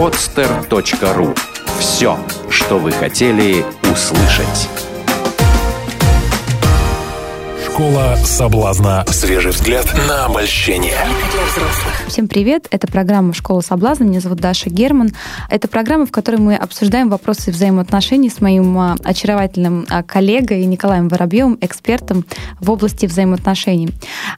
podster.ru Все, что вы хотели услышать. Школа соблазна. Свежий взгляд на обольщение. Всем привет! Это программа «Школа соблазна». Меня зовут Даша Герман. Это программа, в которой мы обсуждаем вопросы взаимоотношений с моим а, очаровательным а, коллегой Николаем Воробьевым, экспертом в области взаимоотношений.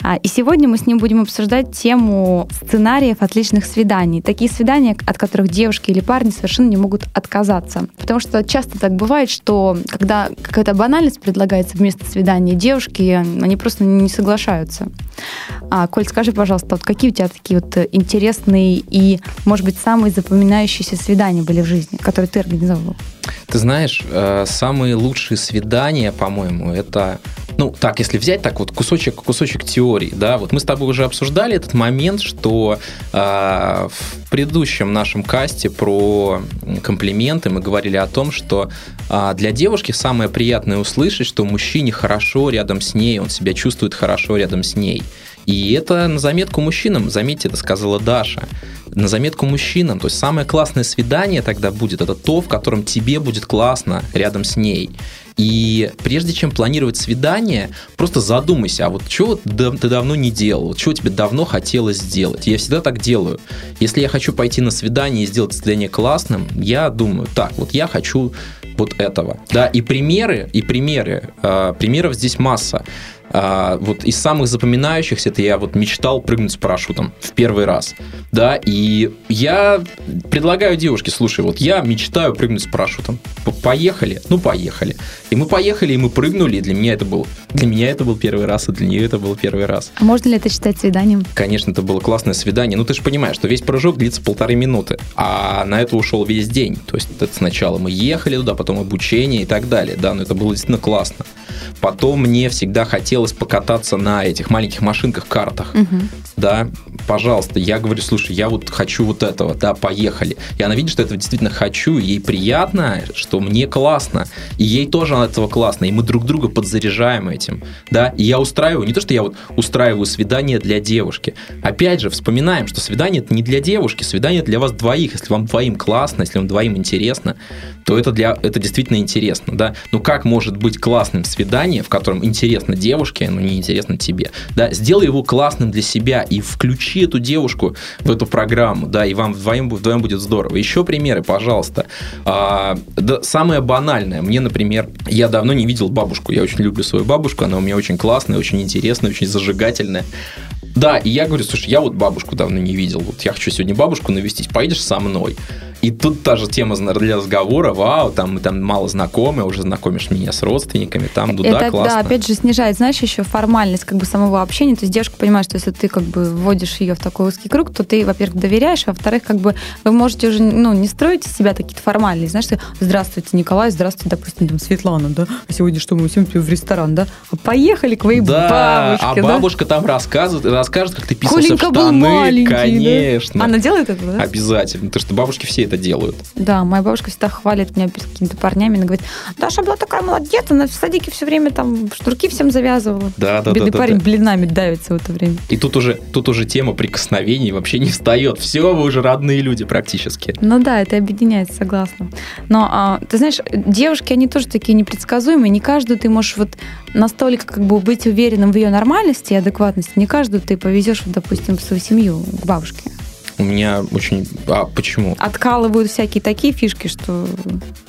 А, и сегодня мы с ним будем обсуждать тему сценариев отличных свиданий. Такие свидания, от которых девушки или парни совершенно не могут отказаться. Потому что часто так бывает, что когда какая-то банальность предлагается вместо свидания, девушки они просто не соглашаются. А, Коль, скажи, пожалуйста, вот какие у тебя такие вот интересные и, может быть, самые запоминающиеся свидания были в жизни, которые ты организовывал? Ты знаешь, э, самые лучшие свидания, по-моему, это ну, так, если взять так вот кусочек, кусочек теории, да, вот мы с тобой уже обсуждали этот момент, что э, в предыдущем нашем касте про комплименты мы говорили о том, что э, для девушки самое приятное услышать, что мужчине хорошо рядом с ней, он себя чувствует хорошо рядом с ней. И это на заметку мужчинам, заметьте, это сказала Даша, на заметку мужчинам. То есть самое классное свидание тогда будет, это то, в котором тебе будет классно рядом с ней. И прежде чем планировать свидание, просто задумайся, а вот что ты давно не делал, что тебе давно хотелось сделать. Я всегда так делаю. Если я хочу пойти на свидание и сделать свидание классным, я думаю, так, вот я хочу вот этого. Да, и примеры, и примеры, э, примеров здесь масса. А, вот из самых запоминающихся это я вот мечтал прыгнуть с парашютом в первый раз, да, и я предлагаю девушке, слушай, вот я мечтаю прыгнуть с парашютом, поехали, ну поехали, и мы поехали, и мы прыгнули, и для меня это был, для меня это был первый раз, и для нее это был первый раз. А можно ли это считать свиданием? Конечно, это было классное свидание, ну ты же понимаешь, что весь прыжок длится полторы минуты, а на это ушел весь день, то есть это сначала мы ехали туда, потом обучение и так далее, да, но это было действительно классно. Потом мне всегда хотелось покататься на этих маленьких машинках, картах. Угу. Да, пожалуйста, я говорю, слушай, я вот хочу вот этого, да, поехали. И она видит, что этого действительно хочу, ей приятно, что мне классно, и ей тоже от этого классно, и мы друг друга подзаряжаем этим, да, и я устраиваю, не то, что я вот устраиваю свидание для девушки, опять же, вспоминаем, что свидание это не для девушки, свидание для вас двоих, если вам двоим классно, если вам двоим интересно, то это для, это действительно интересно, да, но как может быть классным свидание, в котором интересно девушке, но не интересно тебе, да, сделай его классным для себя и включи эту девушку в эту программу, да, и вам вдвоем, вдвоем будет здорово. Еще примеры, пожалуйста. А, да, самое банальное. Мне, например, я давно не видел бабушку. Я очень люблю свою бабушку. Она у меня очень классная, очень интересная, очень зажигательная. Да, и я говорю, слушай, я вот бабушку давно не видел. Вот я хочу сегодня бабушку навестить. Поедешь со мной? И тут та же тема для разговора, вау, там мы там мало знакомы, уже знакомишь меня с родственниками, там, ну Это, да, классно. Да, опять же, снижает, знаешь, еще формальность как бы самого общения. То есть девушка понимает, что если ты как бы вводишь ее в такой узкий круг, то ты, во-первых, доверяешь, а во-вторых, как бы вы можете уже, ну, не строить из себя какие-то формальные, знаешь, ты, здравствуйте, Николай, здравствуйте, допустим, там, Светлана, да, а сегодня что, мы всем в ресторан, да, а поехали к твоей да, бабушке, а бабушка там рассказывает, расскажет, как ты писался Коленька в штаны, конечно. Да? Она делает это, да? Обязательно, потому что бабушки все это делают. Да, моя бабушка всегда хвалит меня перед какими-то парнями. Она говорит, Даша была такая молодец, она в садике все время там шнурки всем завязывала. Да, да, Бедный да, парень да. блинами давится в это время. И тут уже, тут уже тема прикосновений вообще не встает. Все, вы уже родные люди практически. Ну да, это объединяет, согласна. Но, а, ты знаешь, девушки, они тоже такие непредсказуемые. Не каждую ты можешь вот настолько как бы быть уверенным в ее нормальности и адекватности. Не каждую ты повезешь, допустим, в свою семью к бабушке у меня очень... А почему? Откалывают всякие такие фишки, что...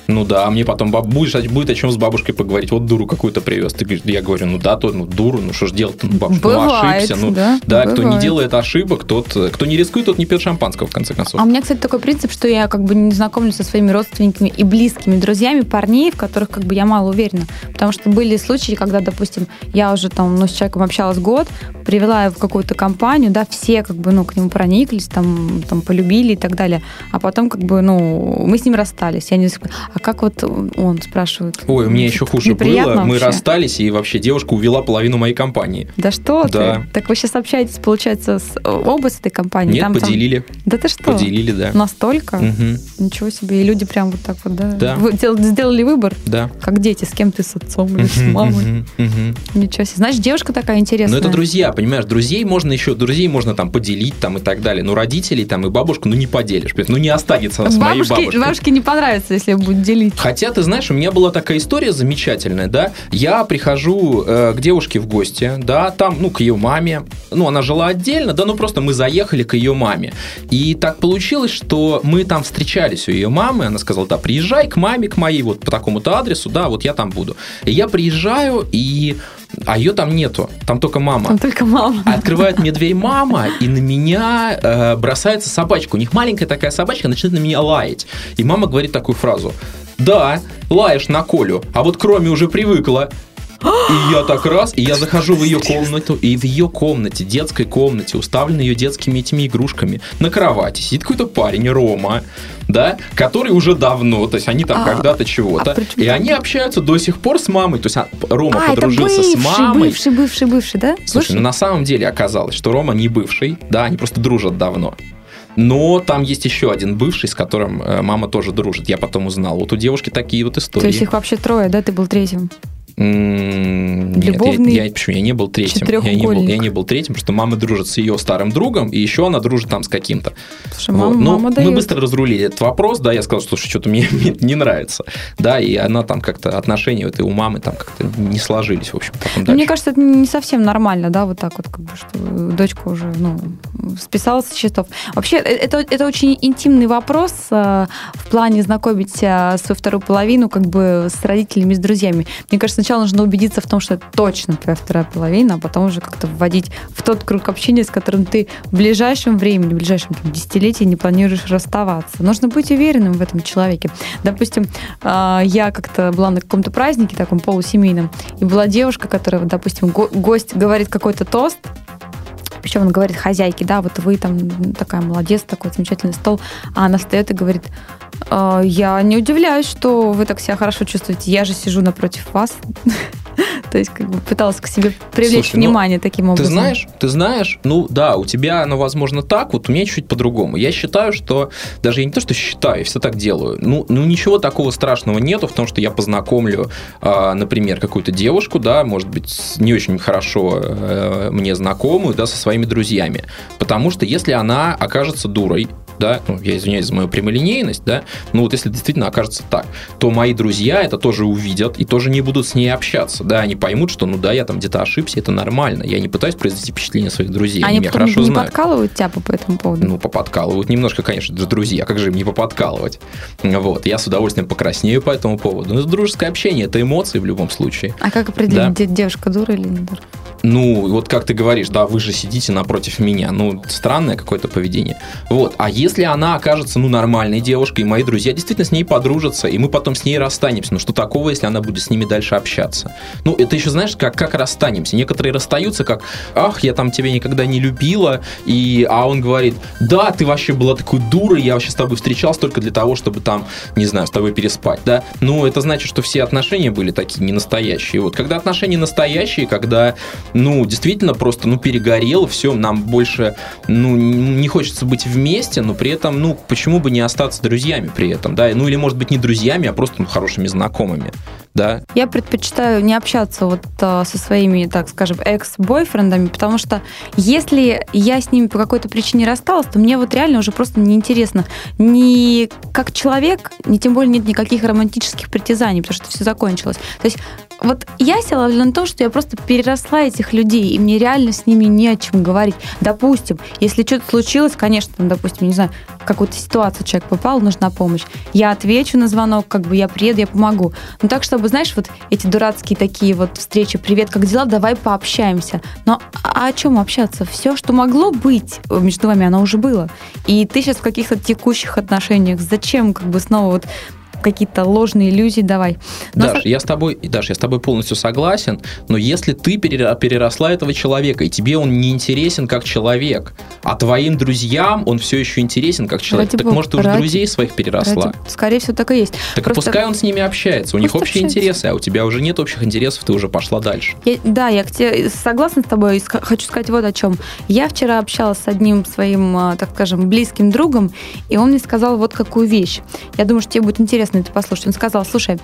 Ну да, а мне потом баб... будешь, будет о чем с бабушкой поговорить. Вот дуру какую-то привез. Ты говоришь, я говорю, ну да, то, ну дуру, ну что ж делать-то, ну бабушка, бывает, ну ошибся. Ну, да, да кто не делает ошибок, тот, кто не рискует, тот не пьет шампанского, в конце концов. А у меня, кстати, такой принцип, что я как бы не знакомлюсь со своими родственниками и близкими друзьями парней, в которых как бы я мало уверена. Потому что были случаи, когда, допустим, я уже там, ну, с человеком общалась год, привела его в какую-то компанию, да, все как бы, ну, к нему прониклись, там, там полюбили, любили и так далее. А потом, как бы, ну, мы с ним расстались. Я не а как вот он спрашивает? Ой, у меня еще хуже было. Вообще? Мы расстались, и вообще девушка увела половину моей компании. Да что да. ты? Так вы сейчас общаетесь, получается, с, оба с этой компанией? Нет, там, поделили. Там... Да ты что? Поделили, да. Настолько? Угу. Ничего себе. И люди прям вот так вот, да? Да. Вы сделали выбор? Да. Как дети, с кем ты, с отцом или с мамой? Ничего себе. Знаешь, девушка такая интересная. Ну, это друзья, понимаешь? Друзей можно еще, друзей можно там поделить там и так далее. Но родители родителей там и бабушку, ну не поделишь, ну не останется с моей бабушкой. Бабушке не понравится, если будет делить. Хотя, ты знаешь, у меня была такая история замечательная, да, я прихожу э, к девушке в гости, да, там, ну, к ее маме, ну, она жила отдельно, да, ну, просто мы заехали к ее маме. И так получилось, что мы там встречались у ее мамы, она сказала, да, приезжай к маме, к моей, вот по такому-то адресу, да, вот я там буду. И я приезжаю, и а ее там нету, там только мама. Там только мама. Открывает мне дверь мама, и на меня э, бросается собачка. У них маленькая такая собачка, начинает на меня лаять. И мама говорит такую фразу. Да, лаешь на Колю, а вот кроме уже привыкла. И я так раз, и я захожу в ее комнату, и в ее комнате, детской комнате, уставленной ее детскими этими игрушками, на кровати сидит какой-то парень, Рома, да, который уже давно, то есть они там а, когда-то чего-то, а и они общаются до сих пор с мамой, то есть а, Рома а, подружился бывший, с мамой. Бывший, бывший, бывший, да? Слушай, ну на самом деле оказалось, что Рома не бывший, да, они просто дружат давно. Но там есть еще один бывший, с которым э, мама тоже дружит. Я потом узнал. Вот у девушки такие вот истории. То есть их вообще трое, да? Ты был третьим? Любовный Нет, я, я, почему, я не был третьим. Я не был, я не был третьим, потому что мама дружит с ее старым другом, и еще она дружит там с каким-то. Слушай, вот. мама, мама мы дает. быстро разрулили этот вопрос, да, я сказал, что что-то мне, мне не нравится. Да, и она там как-то, отношения вот и у мамы там как-то не сложились, в общем. Ну, мне кажется, это не совсем нормально, да, вот так вот, как бы, что дочка уже, ну, списалась с счетов. Вообще, э, это, это очень интимный вопрос э, в плане знакомить э, свою вторую половину как бы с родителями, с друзьями. Мне кажется, сначала нужно убедиться в том, что это точно твоя вторая половина, а потом уже как-то вводить в тот круг общения, с которым ты в ближайшем времени, в ближайшем там, десятилетии не планируешь расставаться. Нужно быть уверенным в этом человеке. Допустим, а, я как-то была на каком-то празднике таком полусемейном, и была девушка, которая, допустим, гость говорит какой-то тост, причем он говорит хозяйке, да, вот вы там такая молодец, такой замечательный стол, а она встает и говорит, «А, я не удивляюсь, что вы так себя хорошо чувствуете. Я же сижу напротив вас. То есть как бы пыталась к себе привлечь Слушай, ну, внимание ну, таким образом. Ты знаешь, ты знаешь, ну да, у тебя оно возможно так, вот у меня чуть по-другому. Я считаю, что даже я не то, что считаю, я все так делаю. Ну, ну ничего такого страшного нету в том, что я познакомлю, э, например, какую-то девушку, да, может быть, не очень хорошо э, мне знакомую, да, со своими друзьями. Потому что если она окажется дурой, да, ну, я извиняюсь за мою прямолинейность, да, но вот если действительно окажется так, то мои друзья это тоже увидят и тоже не будут с ней общаться, да, они поймут, что, ну да, я там где-то ошибся, это нормально, я не пытаюсь произвести впечатление своих друзей, они, они меня хорошо не знают. подкалывают тебя по этому поводу? Ну, поподкалывают немножко, конечно, же друзья, как же им не поподкалывать? Вот, я с удовольствием покраснею по этому поводу. Но это дружеское общение, это эмоции в любом случае. А как определить, да? девушка дура или не дура? Ну, вот как ты говоришь, да, вы же сидите напротив меня. Ну, странное какое-то поведение. Вот. А если она окажется, ну, нормальной девушкой, и мои друзья действительно с ней подружатся, и мы потом с ней расстанемся, ну, что такого, если она будет с ними дальше общаться? Ну, это еще, знаешь, как, как расстанемся. Некоторые расстаются, как, ах, я там тебя никогда не любила, и, а он говорит, да, ты вообще была такой дурой, я вообще с тобой встречался только для того, чтобы там, не знаю, с тобой переспать, да? Ну, это значит, что все отношения были такие не настоящие. Вот, когда отношения настоящие, когда ну, действительно просто, ну, перегорел, все, нам больше, ну, не хочется быть вместе, но при этом, ну, почему бы не остаться друзьями при этом, да, ну, или, может быть, не друзьями, а просто ну, хорошими знакомыми, да. Я предпочитаю не общаться вот а, со своими, так скажем, экс-бойфрендами, потому что если я с ними по какой-то причине рассталась, то мне вот реально уже просто неинтересно ни как человек, ни тем более нет никаких романтических притязаний, потому что все закончилось. То есть вот я села на то, что я просто переросла этих людей, и мне реально с ними не о чем говорить. Допустим, если что-то случилось, конечно, там, допустим, не знаю, в какую-то ситуацию человек попал, нужна помощь. Я отвечу на звонок, как бы я приеду, я помогу. Но так, чтобы, знаешь, вот эти дурацкие такие вот встречи, привет, как дела, давай пообщаемся. Но а о чем общаться? Все, что могло быть между вами, оно уже было. И ты сейчас в каких-то текущих отношениях. Зачем как бы снова вот какие-то ложные иллюзии давай. Но Даш, я с тобой, Даш, я с тобой полностью согласен, но если ты переросла этого человека, и тебе он не интересен как человек, а твоим друзьям он все еще интересен как человек, ради так бога, может ты уже ради, друзей своих переросла? Ради, скорее всего, так и есть. Так Просто... пускай он с ними общается, у них общие общается. интересы, а у тебя уже нет общих интересов, ты уже пошла дальше. Я, да, я согласна с тобой, хочу сказать вот о чем. Я вчера общалась с одним своим, а, так скажем, близким другом, и он мне сказал вот какую вещь. Я думаю, что тебе будет интересно интересно это послушать. Он сказал, слушай,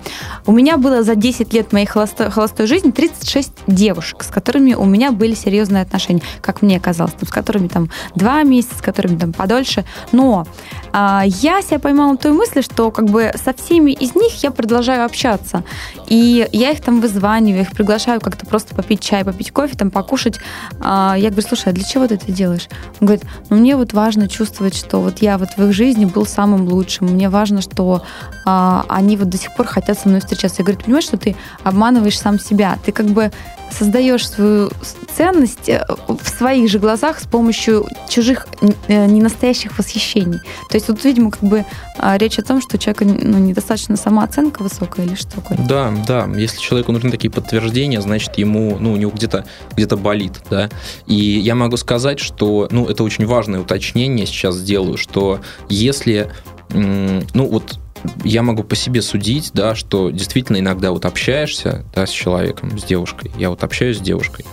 у меня было за 10 лет моей холостой, холостой жизни 36 девушек, с которыми у меня были серьезные отношения, как мне казалось, там, с которыми там два месяца, с которыми там подольше. Но а, я себя поймала на той мысли, что как бы со всеми из них я продолжаю общаться. И я их там вызваниваю, их приглашаю как-то просто попить чай, попить кофе, там покушать. А, я говорю, слушай, а для чего ты это делаешь? Он говорит, ну мне вот важно чувствовать, что вот я вот в их жизни был самым лучшим. Мне важно, что а, они вот до сих пор хотят со мной встречаться. Я говорю, ты понимаешь, что ты обманываешь сам себя? Ты как бы создаешь свою ценность э, в своих же глазах с помощью чужих э, ненастоящих восхищений. То есть вот, видимо, как бы а, речь о том, что у человека ну, недостаточно самооценка высокая или что такое. Да, да. Если человеку нужны такие подтверждения, значит, ему, ну, у него где-то где болит, да. И я могу сказать, что, ну, это очень важное уточнение сейчас сделаю, что если, ну, вот я могу по себе судить, да, что действительно иногда вот общаешься да, с человеком, с девушкой, я вот общаюсь с девушкой,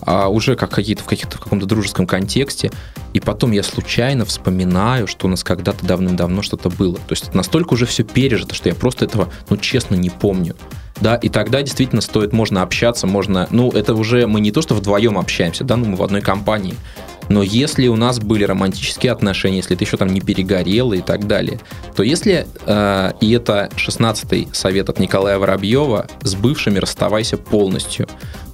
а уже как какие-то в каких-то в каком-то дружеском контексте, и потом я случайно вспоминаю, что у нас когда-то давным-давно что-то было. То есть настолько уже все пережито, что я просто этого, ну, честно, не помню. Да, и тогда действительно стоит, можно общаться, можно, ну, это уже мы не то, что вдвоем общаемся, да, ну, мы в одной компании, но если у нас были романтические отношения, если ты еще там не перегорела и так далее, то если, э, и это 16-й совет от Николая Воробьева, с бывшими расставайся полностью.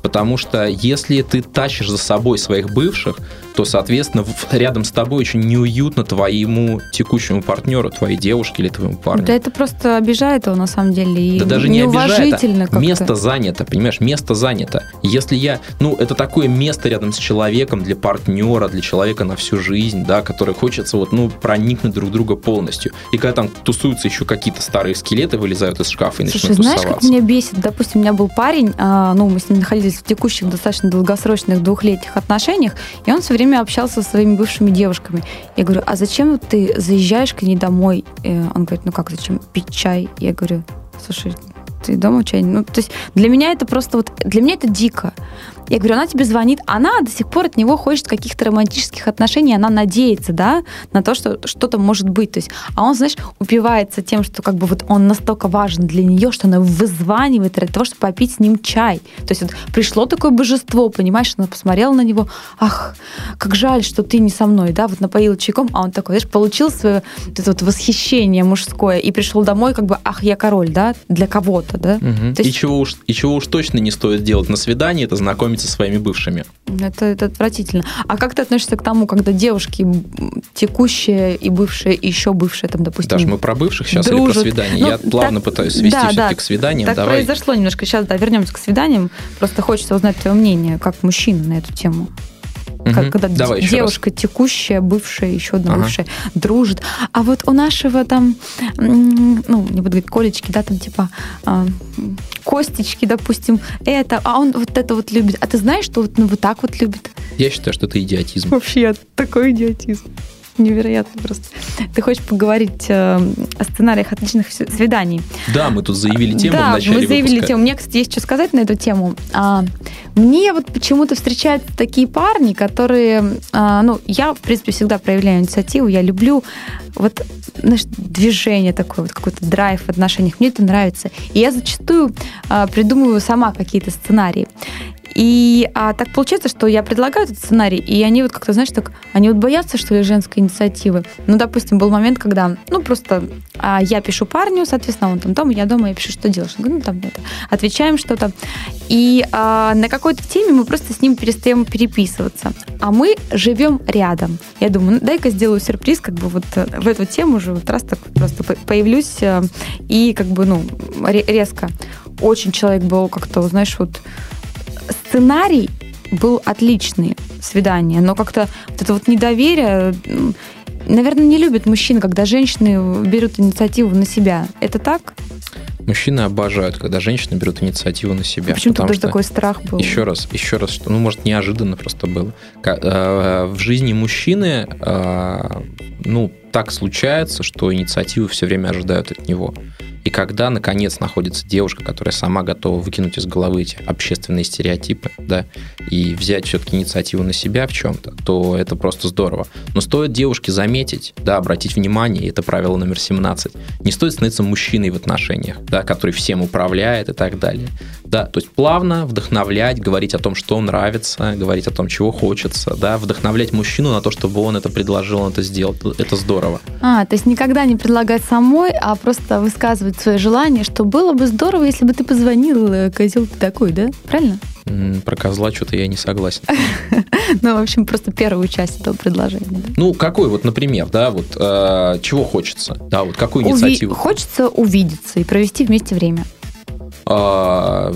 Потому что если ты тащишь за собой своих бывших, то, соответственно, рядом с тобой очень неуютно твоему текущему партнеру, твоей девушке или твоему парню. Да это просто обижает его на самом деле. И да даже не обижает, а место занято, понимаешь, место занято. Если я, ну, это такое место рядом с человеком для партнера, для человека на всю жизнь, да, который хочется вот, ну, проникнуть друг друга полностью. И когда там тусуются еще какие-то старые скелеты, вылезают из шкафа и Слушай, начинают знаешь, тусоваться. как меня бесит? Допустим, у меня был парень, а, ну, мы с ним находились в текущих достаточно долгосрочных двухлетних отношениях, и он все время общался со своими бывшими девушками. Я говорю, а зачем ты заезжаешь к ней домой? И он говорит, ну как, зачем? Пить чай. Я говорю, слушай, ты дома чай? Ну, то есть для меня это просто вот, для меня это дико. Я говорю, она тебе звонит, она до сих пор от него хочет каких-то романтических отношений, она надеется, да, на то, что что-то может быть. То есть, а он, знаешь, упивается тем, что как бы вот он настолько важен для нее, что она вызванивает для того, чтобы попить с ним чай. То есть вот пришло такое божество, понимаешь, она посмотрела на него, ах, как жаль, что ты не со мной, да, вот напоил чайком, а он такой, знаешь, получил свое вот это вот восхищение мужское и пришел домой, как бы, ах, я король, да, для кого-то, да. Угу. есть... и, чего уж, и чего уж точно не стоит делать на свидании, это знакомиться со своими бывшими. Это, это отвратительно. А как ты относишься к тому, когда девушки текущие и бывшие, и еще бывшие, там, допустим, Даже мы про бывших сейчас дружат. или про свидания? Ну, Я так, плавно пытаюсь свести да, все-таки да, к свиданиям. Так Давай. произошло немножко. Сейчас, да, вернемся к свиданиям. Просто хочется узнать твое мнение, как мужчина на эту тему. Угу. Когда Давай девушка текущая, бывшая, еще одна ага. бывшая, дружит. А вот у нашего там, ну, не буду говорить, колечки, да, там типа а, костечки, допустим, это, а он вот это вот любит. А ты знаешь, что вот, ну, вот так вот любит? Я считаю, что это идиотизм. Вообще, такой идиотизм невероятно просто. Ты хочешь поговорить э, о сценариях отличных свиданий? Да, мы тут заявили тему да, в начале мы заявили выпуска. тему. Мне, кстати, есть что сказать на эту тему. А, мне вот почему-то встречаются такие парни, которые... А, ну, я, в принципе, всегда проявляю инициативу, я люблю вот знаешь, движение такое, вот какой-то драйв в отношениях. Мне это нравится. И я зачастую а, придумываю сама какие-то сценарии. И а, так получается, что я предлагаю этот сценарий, и они вот как-то, знаешь, так, они вот боятся, что ли, женской инициативы. Ну, допустим, был момент, когда, ну, просто а, я пишу парню, соответственно, он там дома, я дома, я пишу, что делаешь? Он говорит, ну, там это, отвечаем что-то. И а, на какой-то теме мы просто с ним перестаем переписываться. А мы живем рядом. Я думаю, ну, дай-ка сделаю сюрприз, как бы вот э, в эту тему уже вот раз так просто появлюсь, э, и как бы, ну, резко. Очень человек был как-то, знаешь, вот сценарий был отличный свидание, но как-то вот это вот недоверие, наверное, не любят мужчин, когда женщины берут инициативу на себя. Это так? Мужчины обожают, когда женщины берут инициативу на себя. Почему тут даже такой страх был? Еще раз, еще раз, что, ну, может, неожиданно просто было. Э, в жизни мужчины, э, ну, так случается, что инициативу все время ожидают от него. И когда, наконец, находится девушка, которая сама готова выкинуть из головы эти общественные стереотипы, да, и взять все-таки инициативу на себя в чем-то, то это просто здорово. Но стоит девушке заметить, да, обратить внимание, это правило номер 17, не стоит становиться мужчиной в отношениях, да, который всем управляет и так далее. Да, то есть плавно вдохновлять, говорить о том, что нравится, говорить о том, чего хочется, да, вдохновлять мужчину на то, чтобы он это предложил, он это сделал. Это здорово. А, то есть никогда не предлагать самой, а просто высказывать свое желание, что было бы здорово, если бы ты позвонил, э, козел ты такой, да? Правильно? Про козла что-то я не согласен. Ну, в общем, просто первую часть этого предложения. Ну, какой вот, например, да, вот э, чего хочется? Да, вот какую инициативу? Хочется увидеться и провести вместе время. А,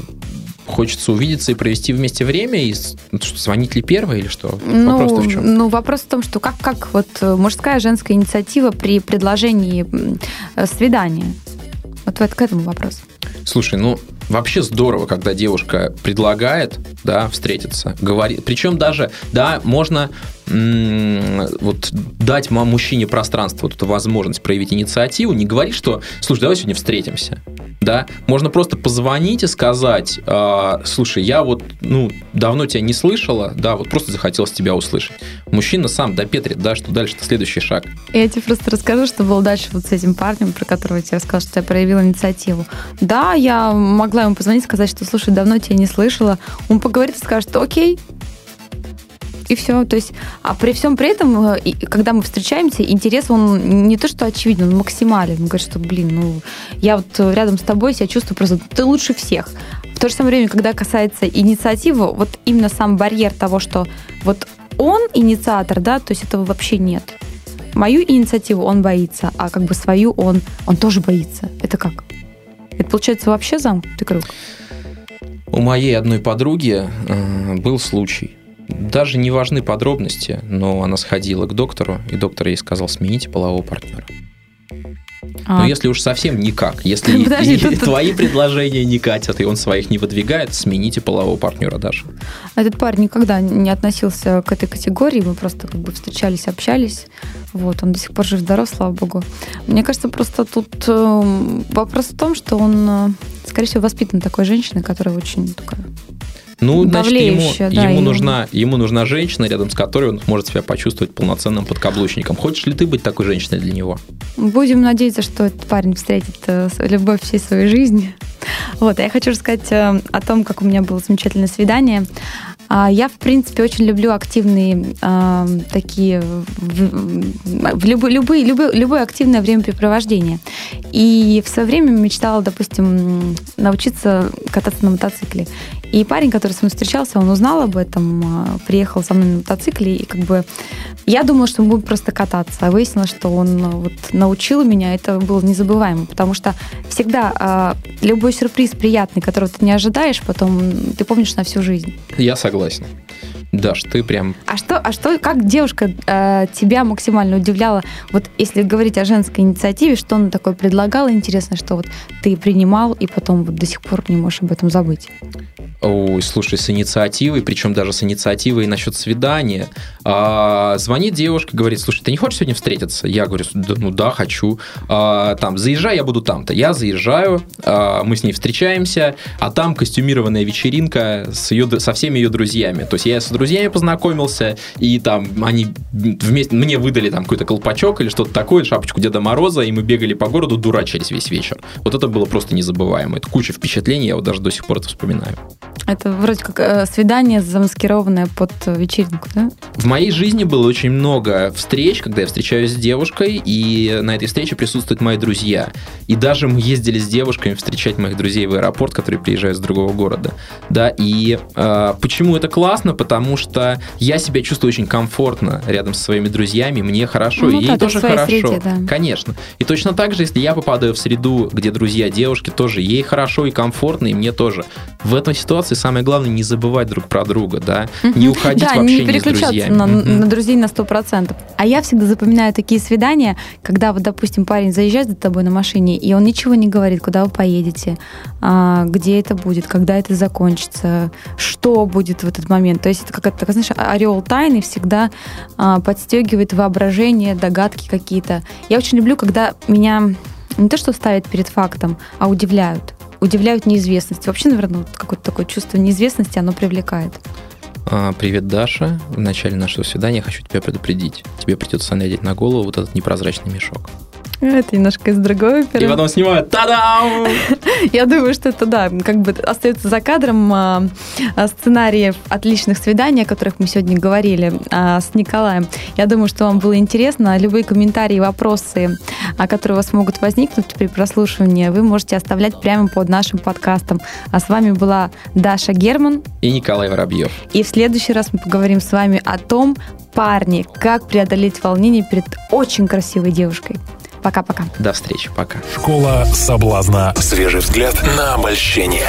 хочется увидеться и провести вместе время, и ну, что, звонить ли первое или что? Ну, вопрос в чем? Ну, вопрос в том, что как, как вот э, мужская женская инициатива при предложении свидания? Вот, вот к этому вопрос. Слушай, ну, вообще здорово, когда девушка предлагает, да, встретиться, говорит. Причем даже, да, можно вот дать мужчине пространство, вот эту возможность проявить инициативу, не говорить, что, слушай, давай сегодня встретимся да, можно просто позвонить и сказать, э, слушай, я вот, ну, давно тебя не слышала, да, вот просто захотелось тебя услышать. Мужчина сам допетрит, да, что дальше-то следующий шаг. Я тебе просто расскажу, что было дальше вот с этим парнем, про которого я тебе рассказала, что я проявила инициативу. Да, я могла ему позвонить, сказать, что, слушай, давно тебя не слышала. Он поговорит и скажет, окей, и все. То есть, а при всем при этом, э, когда мы встречаемся, интерес, он не то, что очевиден, он максимален. Он говорит, что, блин, ну, я вот рядом с тобой себя чувствую просто, ты лучше всех. В то же самое время, когда касается инициативы, вот именно сам барьер того, что вот он инициатор, да, то есть этого вообще нет. Мою инициативу он боится, а как бы свою он, он тоже боится. Это как? Это получается вообще замкнутый круг? У моей одной подруги э, был случай даже не важны подробности, но она сходила к доктору, и доктор ей сказал, смените полового партнера. А. Но если уж совсем никак, если Подожди, тут, твои тут... предложения не катят, и он своих не выдвигает, смените полового партнера даже. Этот парень никогда не относился к этой категории, мы просто как бы встречались, общались. Вот, он до сих пор жив-здоров, слава богу. Мне кажется, просто тут э, вопрос в том, что он, э, скорее всего, воспитан такой женщиной, которая очень такая ну, значит, ему, да, ему, нужна, ему нужна женщина, рядом с которой он может себя почувствовать полноценным подкаблучником. Хочешь ли ты быть такой женщиной для него? Будем надеяться, что этот парень встретит э, любовь всей своей жизни. Вот, а я хочу рассказать э, о том, как у меня было замечательное свидание. А, я, в принципе, очень люблю активные э, такие, в, в любые, любые, любое, любое активное времяпрепровождение. И в свое время мечтала, допустим, научиться кататься на мотоцикле. И парень, который со мной встречался, он узнал об этом, а, приехал со мной на мотоцикле, и как бы я думала, что мы будем просто кататься, а выяснилось, что он а, вот научил меня, это было незабываемо, потому что всегда э, любой сюрприз приятный, которого ты не ожидаешь, потом ты помнишь на всю жизнь. Я согласен. Даш, ты прям... А что, а что как девушка э, тебя максимально удивляла? Вот если говорить о женской инициативе, что она такое предлагала, интересно, что вот ты принимал и потом вот до сих пор не можешь об этом забыть? Ой, слушай, с инициативой, причем даже с инициативой насчет свидания. А, звонит девушка, говорит, слушай, ты не хочешь сегодня встретиться? Я говорю, да, ну да, хочу. А, там, заезжай, я буду там-то. Я заезжаю, а, мы с ней встречаемся, а там костюмированная вечеринка с ее, со всеми ее друзьями. То есть я с друзьями познакомился, и там они вместе, мне выдали там какой-то колпачок или что-то такое, шапочку Деда Мороза, и мы бегали по городу, дурачились весь вечер. Вот это было просто незабываемо. Это куча впечатлений, я вот даже до сих пор это вспоминаю. Это вроде как э, свидание замаскированное под вечеринку, да? В моей жизни было очень много встреч, когда я встречаюсь с девушкой, и на этой встрече присутствуют мои друзья. И даже мы ездили с девушками встречать моих друзей в аэропорт, которые приезжают с другого города. Да, и э, почему это классно? Потому что я себя чувствую очень комфортно рядом со своими друзьями, мне хорошо, ну, и ей тоже хорошо. Среде, да. Конечно. И точно так же, если я попадаю в среду, где друзья девушки, тоже ей хорошо и комфортно, и мне тоже. В этой ситуации самое главное не забывать друг про друга, да, не уходить да, в общение не переключаться с друзьями. На, на друзей на сто процентов. А я всегда запоминаю такие свидания, когда вот, допустим, парень заезжает за тобой на машине, и он ничего не говорит, куда вы поедете, а, где это будет, когда это закончится, что будет в этот момент. То есть это как то знаешь, ореол тайны всегда а, подстегивает воображение, догадки какие-то. Я очень люблю, когда меня не то, что ставят перед фактом, а удивляют. Удивляют неизвестность. Вообще, наверное, вот какое-то такое чувство неизвестности, оно привлекает. А, Привет, Даша. В начале нашего свидания хочу тебя предупредить. Тебе придется надеть на голову вот этот непрозрачный мешок. Это немножко из другой оперы. И потом снимают. Та-дам! Я думаю, что это, да, как бы остается за кадром а, а, сценариев отличных свиданий, о которых мы сегодня говорили а, с Николаем. Я думаю, что вам было интересно. Любые комментарии, вопросы, которые у вас могут возникнуть при прослушивании, вы можете оставлять прямо под нашим подкастом. А с вами была Даша Герман. И Николай Воробьев. И в следующий раз мы поговорим с вами о том, парни, как преодолеть волнение перед очень красивой девушкой. Пока-пока. До встречи. Пока. Школа соблазна. Свежий взгляд на обольщение.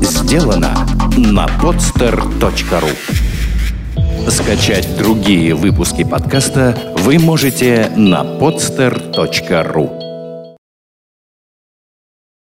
Сделано на podster.ru Скачать другие выпуски подкаста вы можете на podster.ru